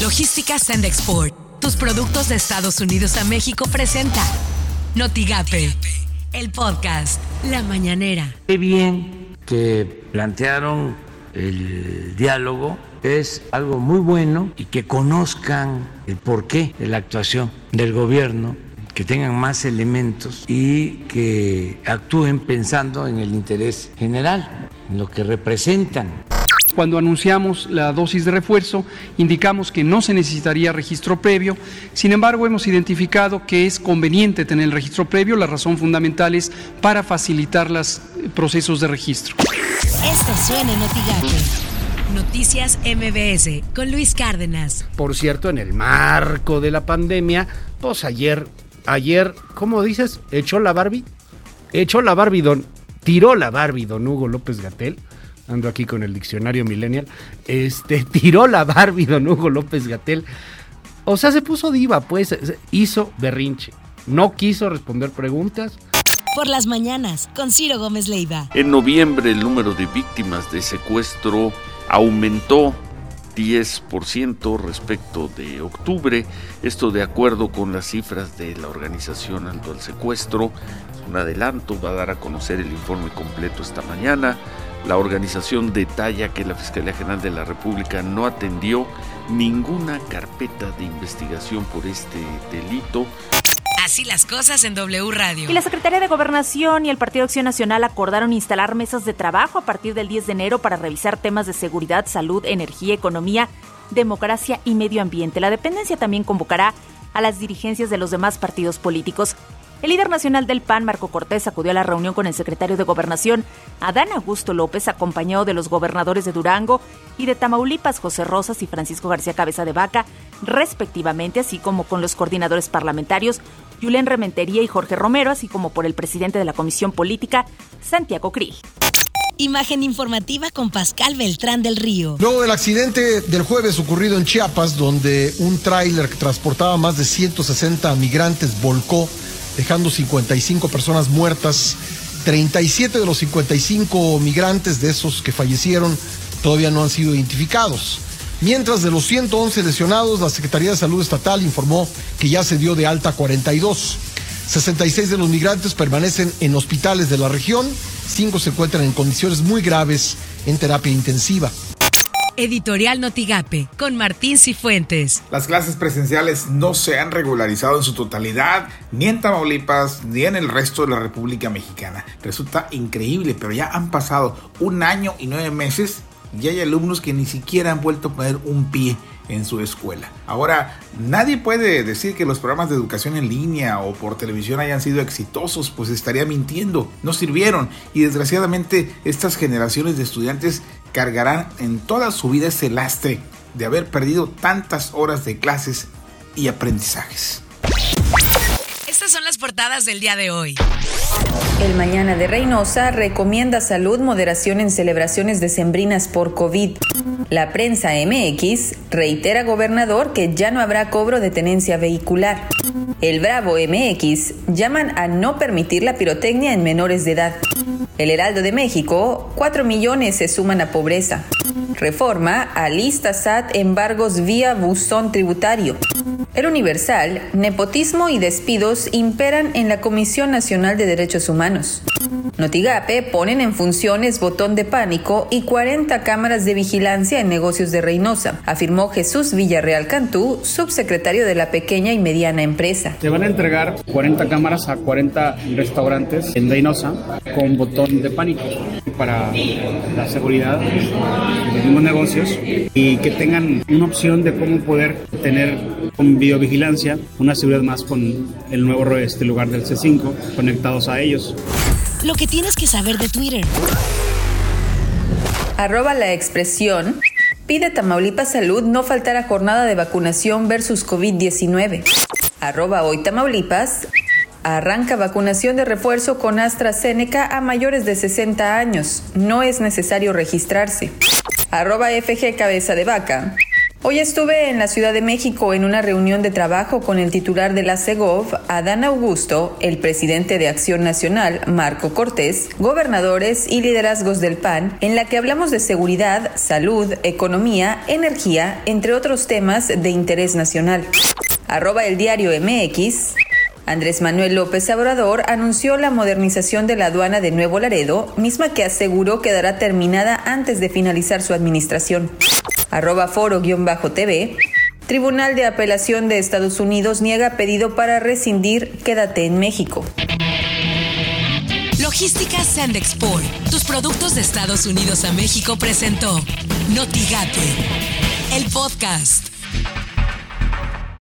Logística Send Export. Tus productos de Estados Unidos a México presenta Notigape, el podcast La Mañanera. Qué bien que plantearon el diálogo. Es algo muy bueno y que conozcan el porqué de la actuación del gobierno que tengan más elementos y que actúen pensando en el interés general, en lo que representan. Cuando anunciamos la dosis de refuerzo, indicamos que no se necesitaría registro previo. Sin embargo, hemos identificado que es conveniente tener el registro previo. La razón fundamental es para facilitar los procesos de registro. Esto suena en Noticias MBS con Luis Cárdenas. Por cierto, en el marco de la pandemia, pues ayer, ayer, ¿cómo dices? ¿Echó la Barbie? Echó la Barbie, don, tiró la Barbie, don Hugo López Gatel ando aquí con el diccionario millennial, este, tiró la Barbie don Hugo López Gatel. O sea, se puso diva, pues, hizo berrinche. No quiso responder preguntas. Por las mañanas, con Ciro Gómez Leiva. En noviembre el número de víctimas de secuestro aumentó 10% respecto de octubre, esto de acuerdo con las cifras de la organización Alto al Secuestro. Un adelanto va a dar a conocer el informe completo esta mañana. La organización detalla que la Fiscalía General de la República no atendió ninguna carpeta de investigación por este delito. Así las cosas en W Radio. Y la Secretaría de Gobernación y el Partido Acción Nacional acordaron instalar mesas de trabajo a partir del 10 de enero para revisar temas de seguridad, salud, energía, economía, democracia y medio ambiente. La dependencia también convocará a las dirigencias de los demás partidos políticos. El líder nacional del PAN, Marco Cortés, acudió a la reunión con el secretario de Gobernación, Adán Augusto López, acompañado de los gobernadores de Durango y de Tamaulipas, José Rosas y Francisco García Cabeza de Vaca, respectivamente, así como con los coordinadores parlamentarios, Julián Rementería y Jorge Romero, así como por el presidente de la Comisión Política, Santiago Krill. Imagen informativa con Pascal Beltrán del Río. Luego del accidente del jueves ocurrido en Chiapas, donde un tráiler que transportaba más de 160 migrantes volcó dejando 55 personas muertas. 37 de los 55 migrantes de esos que fallecieron todavía no han sido identificados. Mientras de los 111 lesionados, la Secretaría de Salud Estatal informó que ya se dio de alta 42. 66 de los migrantes permanecen en hospitales de la región, 5 se encuentran en condiciones muy graves en terapia intensiva. Editorial Notigape, con Martín Cifuentes. Las clases presenciales no se han regularizado en su totalidad, ni en Tamaulipas, ni en el resto de la República Mexicana. Resulta increíble, pero ya han pasado un año y nueve meses y hay alumnos que ni siquiera han vuelto a poner un pie en su escuela. Ahora, nadie puede decir que los programas de educación en línea o por televisión hayan sido exitosos, pues estaría mintiendo. No sirvieron y desgraciadamente estas generaciones de estudiantes cargarán en toda su vida ese lastre de haber perdido tantas horas de clases y aprendizajes. Estas son las portadas del día de hoy. El Mañana de Reynosa recomienda salud, moderación en celebraciones decembrinas por COVID. La prensa MX reitera gobernador que ya no habrá cobro de tenencia vehicular. El Bravo MX llaman a no permitir la pirotecnia en menores de edad. El Heraldo de México, 4 millones se suman a pobreza. Reforma a lista SAT embargos vía buzón tributario. El Universal, nepotismo y despidos imperan en la Comisión Nacional de Derechos Humanos. Notigape ponen en funciones botón de pánico y 40 cámaras de vigilancia en negocios de Reynosa, afirmó Jesús Villarreal Cantú, subsecretario de la pequeña y mediana empresa. Se van a entregar 40 cámaras a 40 restaurantes en Reynosa con botón de pánico para la seguridad de los mismos negocios y que tengan una opción de cómo poder tener con videovigilancia una seguridad más con el nuevo este lugar del C5 conectados a ellos. Lo que tienes que saber de Twitter. Arroba la expresión. Pide Tamaulipas Salud no faltar a jornada de vacunación versus COVID-19. Arroba hoy Tamaulipas. Arranca vacunación de refuerzo con AstraZeneca a mayores de 60 años. No es necesario registrarse. Arroba FG Cabeza de Vaca. Hoy estuve en la Ciudad de México en una reunión de trabajo con el titular de la CEGOV, Adán Augusto, el presidente de Acción Nacional, Marco Cortés, gobernadores y liderazgos del PAN, en la que hablamos de seguridad, salud, economía, energía, entre otros temas de interés nacional. Arroba el diario MX. Andrés Manuel López Obrador anunció la modernización de la aduana de Nuevo Laredo, misma que aseguró quedará terminada antes de finalizar su administración arroba foro-tv, Tribunal de Apelación de Estados Unidos niega pedido para rescindir Quédate en México. Logística Sandexport, tus productos de Estados Unidos a México presentó Notigate, el podcast.